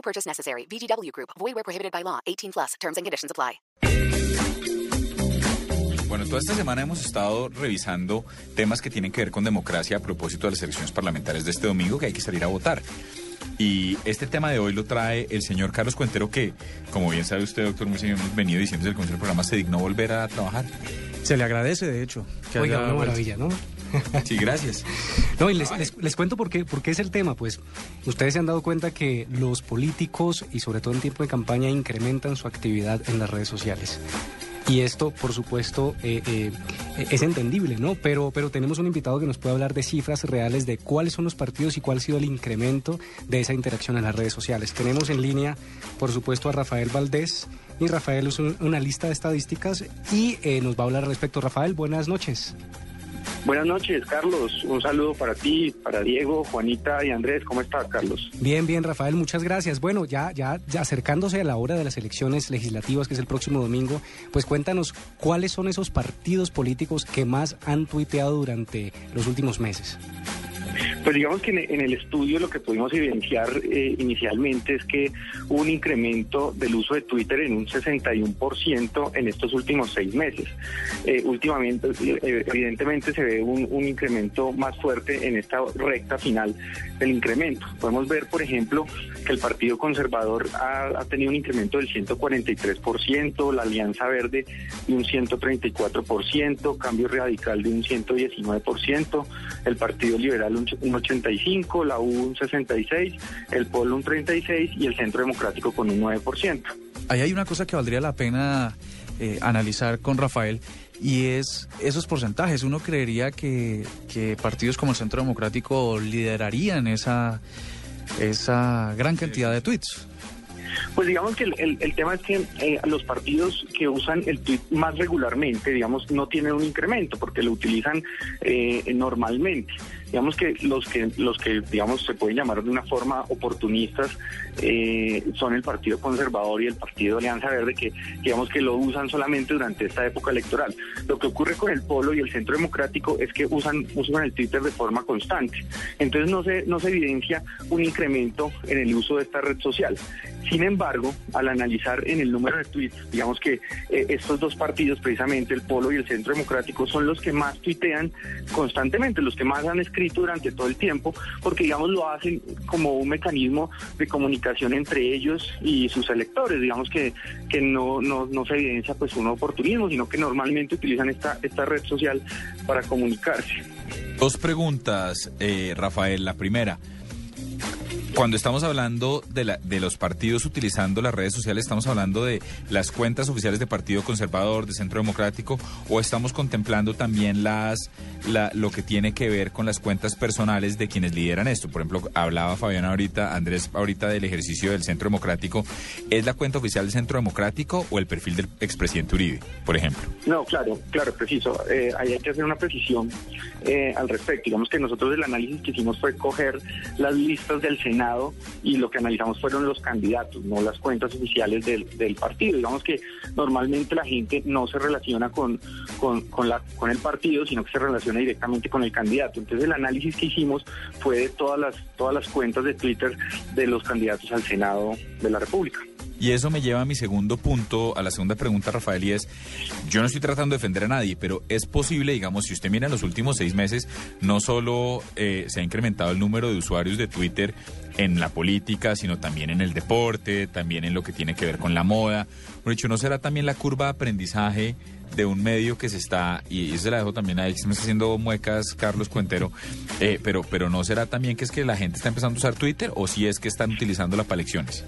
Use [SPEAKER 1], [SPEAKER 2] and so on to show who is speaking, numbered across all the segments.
[SPEAKER 1] No purchase necessary. VGW Group. Void where prohibited by law. 18 plus. Terms and conditions apply.
[SPEAKER 2] Bueno, toda esta semana hemos estado revisando temas que tienen que ver con democracia a propósito de las elecciones parlamentarias de este domingo, que hay que salir a votar. Y este tema de hoy lo trae el señor Carlos Cuentero, que, como bien sabe usted, doctor Murcia, hemos venido diciendo desde el Consejo del Programa, se dignó volver a trabajar.
[SPEAKER 3] Se le agradece, de hecho. que
[SPEAKER 4] Oiga,
[SPEAKER 3] haya
[SPEAKER 4] una maravilla, ¿no?
[SPEAKER 2] Sí, gracias.
[SPEAKER 4] No, y les, les- les cuento por qué, por qué es el tema. Pues ustedes se han dado cuenta que los políticos, y sobre todo en tiempo de campaña, incrementan su actividad en las redes sociales. Y esto, por supuesto, eh, eh, es entendible, ¿no? Pero, pero tenemos un invitado que nos puede hablar de cifras reales de cuáles son los partidos y cuál ha sido el incremento de esa interacción en las redes sociales. Tenemos en línea, por supuesto, a Rafael Valdés. Y Rafael es un- una lista de estadísticas y eh, nos va a hablar al respecto. Rafael, buenas noches.
[SPEAKER 5] Buenas noches, Carlos. Un saludo para ti, para Diego, Juanita y Andrés. ¿Cómo estás, Carlos?
[SPEAKER 4] Bien, bien, Rafael, muchas gracias. Bueno, ya, ya, ya acercándose a la hora de las elecciones legislativas, que es el próximo domingo, pues cuéntanos cuáles son esos partidos políticos que más han tuiteado durante los últimos meses.
[SPEAKER 5] Pues digamos que en, el estudio lo que pudimos evidenciar eh, inicialmente es que hubo un incremento del uso de Twitter en un 61% en estos últimos seis meses. Eh, últimamente, eh, evidentemente, se ve un, incremento más fuerte en esta recta final del incremento. Podemos ver, por ejemplo, que el Partido Conservador ha, ha tenido un incremento del 143%, la Alianza Verde de un 134%, Cambio Radical de un 119%, el Partido Liberal un, un 85%, la U un 66%, el Polo un 36% y el Centro Democrático con un 9%.
[SPEAKER 3] Ahí hay una cosa que valdría la pena eh, analizar con Rafael y es esos porcentajes. Uno creería que, que partidos como el Centro Democrático liderarían esa, esa gran cantidad de tweets.
[SPEAKER 5] Pues digamos que el, el- el tema es que eh, los partidos que usan el tweet más regularmente, digamos, no tienen un incremento porque lo utilizan eh, normalmente. Digamos que los que los que digamos se pueden llamar de una forma oportunistas eh, son el Partido Conservador y el Partido Alianza Verde que digamos que lo usan solamente durante esta época electoral. Lo que ocurre con el Polo y el Centro Democrático es que usan usan el Twitter de forma constante. Entonces no se no se evidencia un incremento en el uso de esta red social. Sin embargo, al analizar en el número de tweets, digamos que eh, estos dos partidos, precisamente el Polo y el Centro Democrático, son los que más tuitean constantemente, los que más han escrito durante todo el tiempo, porque digamos lo hacen como un mecanismo de comunicación entre ellos y sus electores, digamos que, que no, no, no se evidencia pues un oportunismo, sino que normalmente utilizan esta, esta red social para comunicarse.
[SPEAKER 2] Dos preguntas, eh, Rafael. La primera, cuando estamos hablando de, la, de los partidos utilizando las redes sociales, ¿estamos hablando de las cuentas oficiales de Partido Conservador, de Centro Democrático, o estamos contemplando también las la- lo que tiene que ver con las cuentas personales de quienes lideran esto? Por ejemplo, hablaba Fabián ahorita, Andrés ahorita del ejercicio del Centro Democrático. ¿Es la cuenta oficial del Centro Democrático o el perfil del expresidente Uribe, por ejemplo?
[SPEAKER 5] No, claro, claro, preciso. Eh, hay que hacer una precisión eh, al respecto. Digamos que nosotros el análisis que hicimos fue coger las listas del Senado y lo que analizamos fueron los candidatos, no las cuentas oficiales del, del partido. Digamos que normalmente la gente no se relaciona con, con, con, la, con el partido, sino que se relaciona directamente con el candidato. Entonces el análisis que hicimos fue de todas las, todas las cuentas de Twitter de los candidatos al Senado de la República.
[SPEAKER 2] Y eso me lleva a mi segundo punto, a la segunda pregunta, Rafael, y es, yo no estoy tratando de defender a nadie, pero es posible, digamos, si usted mira en los últimos seis meses, no solo eh, se ha incrementado el número de usuarios de Twitter en la política, sino también en el deporte, también en lo que tiene que ver con la moda. Por hecho, ¿no será también la curva de aprendizaje de un medio que se está, y se la dejo también ahí, se me está haciendo muecas Carlos Cuentero, eh, pero, pero no será también que es que la gente está empezando a usar Twitter o si es que están utilizándola para elecciones?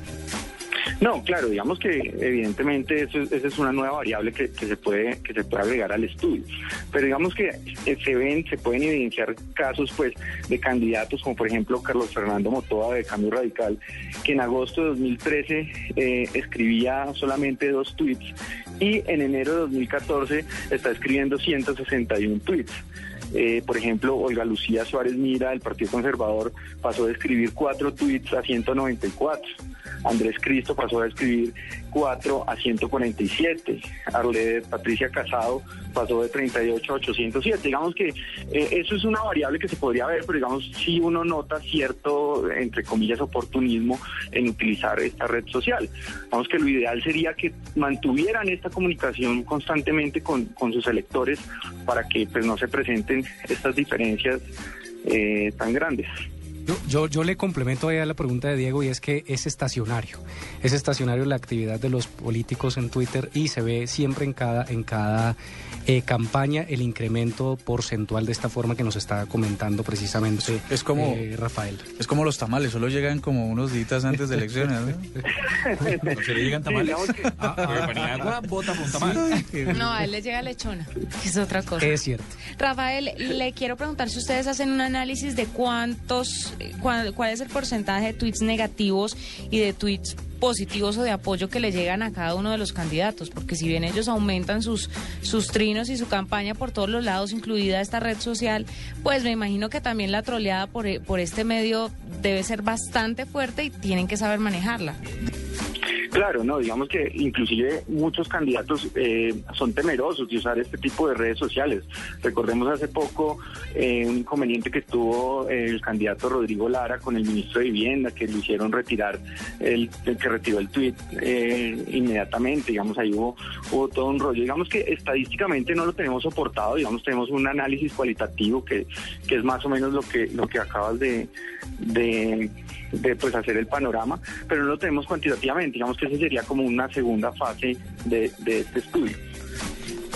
[SPEAKER 5] No, claro, digamos que evidentemente eso, esa es una nueva variable que, se puede que se puede agregar al estudio, pero digamos que eh, se ven, se pueden evidenciar casos pues de candidatos como por ejemplo Carlos Fernando Motoa de Cambio Radical, que en agosto de 2013 eh, escribía solamente dos tweets y en enero de 2014 está escribiendo 161 tweets. Eh, por ejemplo, Olga Lucía Suárez Mira del Partido Conservador pasó de escribir cuatro tweets a 194. Andrés Cristo pasó a escribir 4 a 147. Arle Patricia Casado pasó de 38 a 807. Digamos que eh, eso es una variable que se podría ver, pero digamos si uno nota cierto, entre comillas, oportunismo en utilizar esta red social. Vamos que lo ideal sería que mantuvieran esta comunicación constantemente con, con sus electores para que pues no se presenten estas diferencias eh, tan grandes.
[SPEAKER 4] Yo, yo, le complemento a la pregunta de Diego y es que es estacionario. Es estacionario la actividad de los políticos en Twitter y se ve siempre en cada, en cada eh, campaña el incremento porcentual de esta forma que nos está comentando precisamente
[SPEAKER 3] es como,
[SPEAKER 4] eh, Rafael.
[SPEAKER 3] Es como los tamales, solo llegan como unos días antes de elecciones.
[SPEAKER 2] ¿no? se le llegan tamales? Ah, ah, agua, bota un tamal.
[SPEAKER 6] No, a él le llega lechona, que es otra cosa.
[SPEAKER 4] Es cierto.
[SPEAKER 6] Rafael, le quiero preguntar si ustedes hacen un análisis de cuántos cuál, es el porcentaje de tweets negativos y de tweets positivos o de apoyo que le llegan a cada uno de los candidatos, porque si bien ellos aumentan sus, sus trinos y su campaña por todos los lados, incluida esta red social, pues me imagino que también la troleada por, por este medio debe ser bastante fuerte y tienen que saber manejarla.
[SPEAKER 5] Claro, no, digamos que inclusive muchos candidatos eh, son temerosos de usar este tipo de redes sociales. Recordemos hace poco eh, un inconveniente que tuvo el candidato Rodrigo Lara con el ministro de Vivienda, que lo hicieron retirar, el, que retiró el tuit eh, inmediatamente, digamos, ahí hubo, hubo todo un rollo. Digamos que estadísticamente no lo tenemos soportado, digamos, tenemos un análisis cualitativo que, que es más o menos lo que, lo que acabas de, de pues hacer el panorama, pero no lo tenemos cuantitativamente, digamos esa sería como una segunda fase de, este estudio.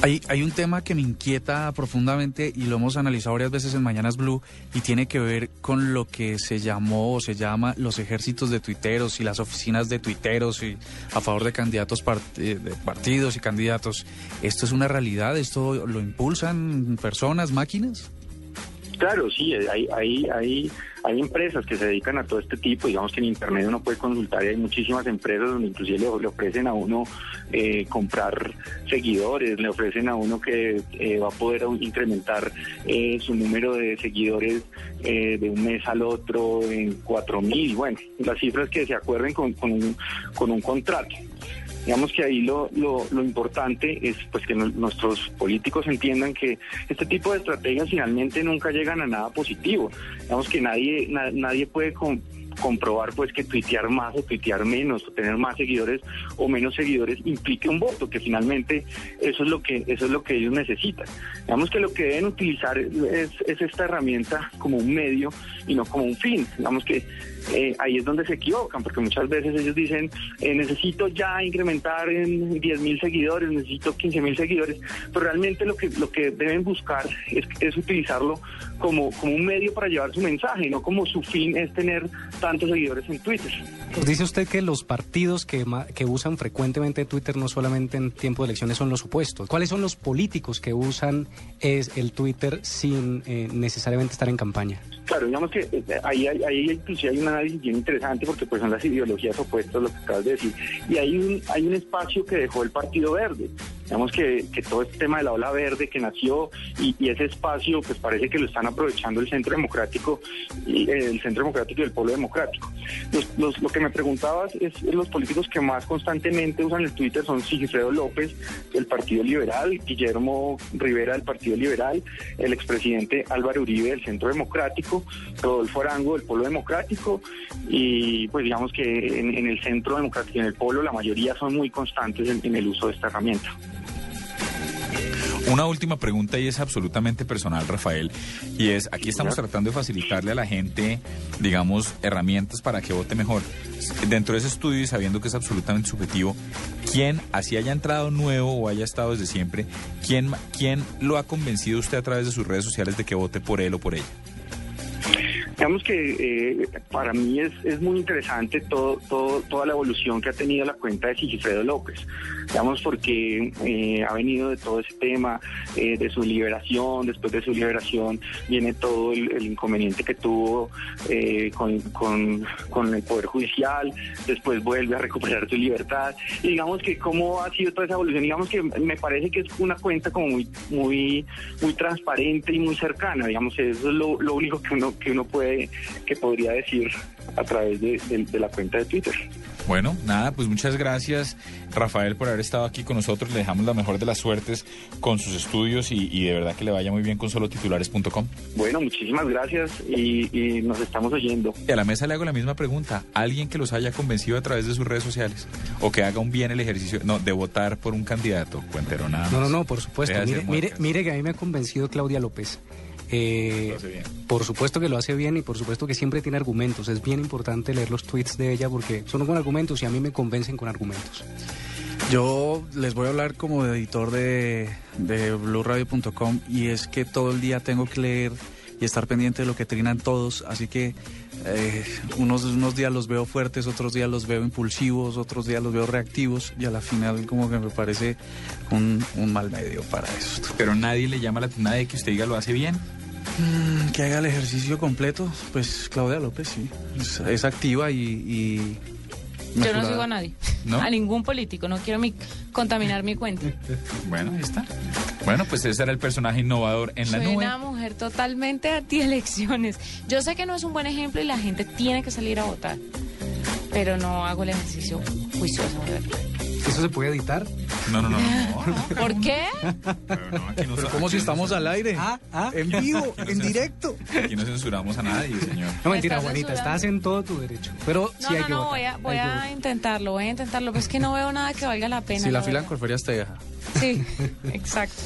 [SPEAKER 3] Hay, hay, un tema que me inquieta profundamente y lo hemos analizado varias veces en Mañanas Blue y tiene que ver con lo que se llamó o se llama los ejércitos de tuiteros y las oficinas de tuiteros y a favor de candidatos eh, de partidos y candidatos. ¿Esto es una realidad? ¿Esto lo impulsan personas, máquinas?
[SPEAKER 5] Claro, sí, hay, hay, hay, hay empresas que se dedican a todo este tipo, digamos que en Internet uno puede consultar y hay muchísimas empresas donde inclusive le, ofrecen a uno eh, comprar seguidores, le ofrecen a uno que eh, va a poder incrementar eh, su número de seguidores de un mes al otro en cuatro mil, bueno, las cifras que se acuerden con, con un contrato. Digamos que ahí lo, lo, lo importante es pues que nuestros políticos entiendan que este tipo de estrategias finalmente nunca llegan a nada positivo. Digamos que nadie, nadie puede comprobar pues que tuitear más o tuitear menos o tener más seguidores o menos seguidores implique un voto que finalmente eso es lo que eso es lo que ellos necesitan. Digamos que lo que deben utilizar es, es esta herramienta como un medio y no como un fin. Digamos que eh, ahí es donde se equivocan, porque muchas veces ellos dicen, eh, necesito ya incrementar en 10 mil seguidores, necesito 15 mil seguidores, pero realmente lo que, lo que deben buscar es, es utilizarlo como, como un medio para llevar su mensaje, no como su fin es tener tantos seguidores en Twitter.
[SPEAKER 4] Dice usted que los partidos que, que usan frecuentemente Twitter no solamente en tiempo de elecciones son los supuestos. ¿Cuáles son los políticos que usan es el Twitter sin eh, necesariamente estar en campaña?
[SPEAKER 5] Claro, digamos que eh, ahí, hay, ahí inclusive hay un análisis bien interesante porque pues son las ideologías opuestas, lo que acabas de decir. Y hay un, hay un espacio que dejó el Partido Verde. Digamos que, todo este tema de la ola verde que nació y, ese espacio pues parece que lo están aprovechando el Centro Democrático y el Centro Democrático y el Pueblo Democrático. Los, lo que me preguntabas es, los políticos que más constantemente usan el Twitter son Sigifredo López del Partido Liberal, Guillermo Rivera del Partido Liberal, el expresidente Álvaro Uribe del Centro Democrático, Rodolfo Arango del Pueblo Democrático y pues digamos que en, el Centro Democrático y en el Pueblo la mayoría son muy constantes en el uso de esta herramienta.
[SPEAKER 2] Una última pregunta y es absolutamente personal, Rafael, y es, aquí estamos tratando de facilitarle a la gente, digamos, herramientas para que vote mejor. Dentro de ese estudio y sabiendo que es absolutamente subjetivo, ¿quién, así haya entrado nuevo o haya estado desde siempre, quién, quién lo ha convencido usted a través de sus redes sociales de que vote por él o por ella?
[SPEAKER 5] Digamos que eh, para mí es, es muy interesante todo, todo, toda la evolución que ha tenido la cuenta de Sigifredo López. Digamos porque eh, ha venido de todo ese tema, eh, de su liberación, después de su liberación viene todo el, inconveniente que tuvo eh, con, con, con el Poder Judicial, después vuelve a recuperar su libertad. Y digamos que cómo ha sido toda esa evolución, digamos que me parece que es una cuenta como muy, muy, muy transparente y muy cercana, digamos, eso es lo, lo único que uno, que uno puede, que podría decir a través de, de- de la cuenta de Twitter.
[SPEAKER 2] Bueno, nada, pues muchas gracias Rafael por haber estado aquí con nosotros. Le dejamos la mejor de las suertes con sus estudios y, y de verdad que le vaya muy bien con solotitulares.com.
[SPEAKER 5] Bueno, muchísimas gracias y, y nos estamos oyendo.
[SPEAKER 2] Y a la mesa le hago la misma pregunta. ¿Alguien que los haya convencido a través de sus redes sociales? ¿O que haga un bien el ejercicio? No, de votar por un candidato. Cuentero nada más.
[SPEAKER 4] No, no, no, por supuesto. Mire, mire, mire que a mí me ha convencido Claudia López. Eh,
[SPEAKER 2] Lo hace bien.
[SPEAKER 4] por supuesto que lo hace bien y por supuesto que siempre tiene argumentos. Es bien importante leer los tweets de ella porque son con argumentos y a mí me convencen con argumentos.
[SPEAKER 3] Yo les voy a hablar como editor de, de blueradio.com y es que todo el día tengo que leer y estar pendiente de lo que trinan todos, así que eh, unos, unos días los veo fuertes, otros días los veo impulsivos, otros días los veo reactivos y a la final como que me parece un, un mal medio para esto.
[SPEAKER 2] Pero nadie le llama la atención, nadie que usted diga lo hace bien.
[SPEAKER 3] Mm, Que haga el ejercicio completo, pues Claudia López sí, es, es activa y... y
[SPEAKER 6] Yo no sigo a nadie,
[SPEAKER 2] ¿No?
[SPEAKER 6] a ningún político, no quiero mi, contaminar mi cuenta.
[SPEAKER 2] Bueno, ahí está. Bueno, pues ese era el personaje innovador en la
[SPEAKER 6] Soy
[SPEAKER 2] nube.
[SPEAKER 6] una mujer totalmente anti-elecciones. Yo sé que no es un buen ejemplo y la gente tiene que salir a votar, pero no hago el ejercicio juicioso, verdad.
[SPEAKER 4] ¿Eso se puede editar?
[SPEAKER 2] No, no, no, no. no,
[SPEAKER 6] ¿Por qué?
[SPEAKER 2] Pero no, aquí no-
[SPEAKER 3] Pero como
[SPEAKER 2] aquí
[SPEAKER 3] si
[SPEAKER 2] no
[SPEAKER 3] estamos
[SPEAKER 2] censura-
[SPEAKER 3] al aire,
[SPEAKER 4] Ah, ah.
[SPEAKER 3] en vivo, en directo.
[SPEAKER 2] Aquí no censuramos a nadie, señor.
[SPEAKER 4] No, mentira, Juanita, estás en todo tu derecho. Pero
[SPEAKER 6] No,
[SPEAKER 4] sí hay
[SPEAKER 6] no,
[SPEAKER 4] que
[SPEAKER 6] no,
[SPEAKER 4] votar.
[SPEAKER 6] voy a, voy a intentarlo, voy a intentarlo, pero es que no veo nada que valga la pena.
[SPEAKER 3] Si la
[SPEAKER 6] la
[SPEAKER 3] fila en
[SPEAKER 6] verdad.
[SPEAKER 3] Corferias te deja.
[SPEAKER 6] Sí, exacto.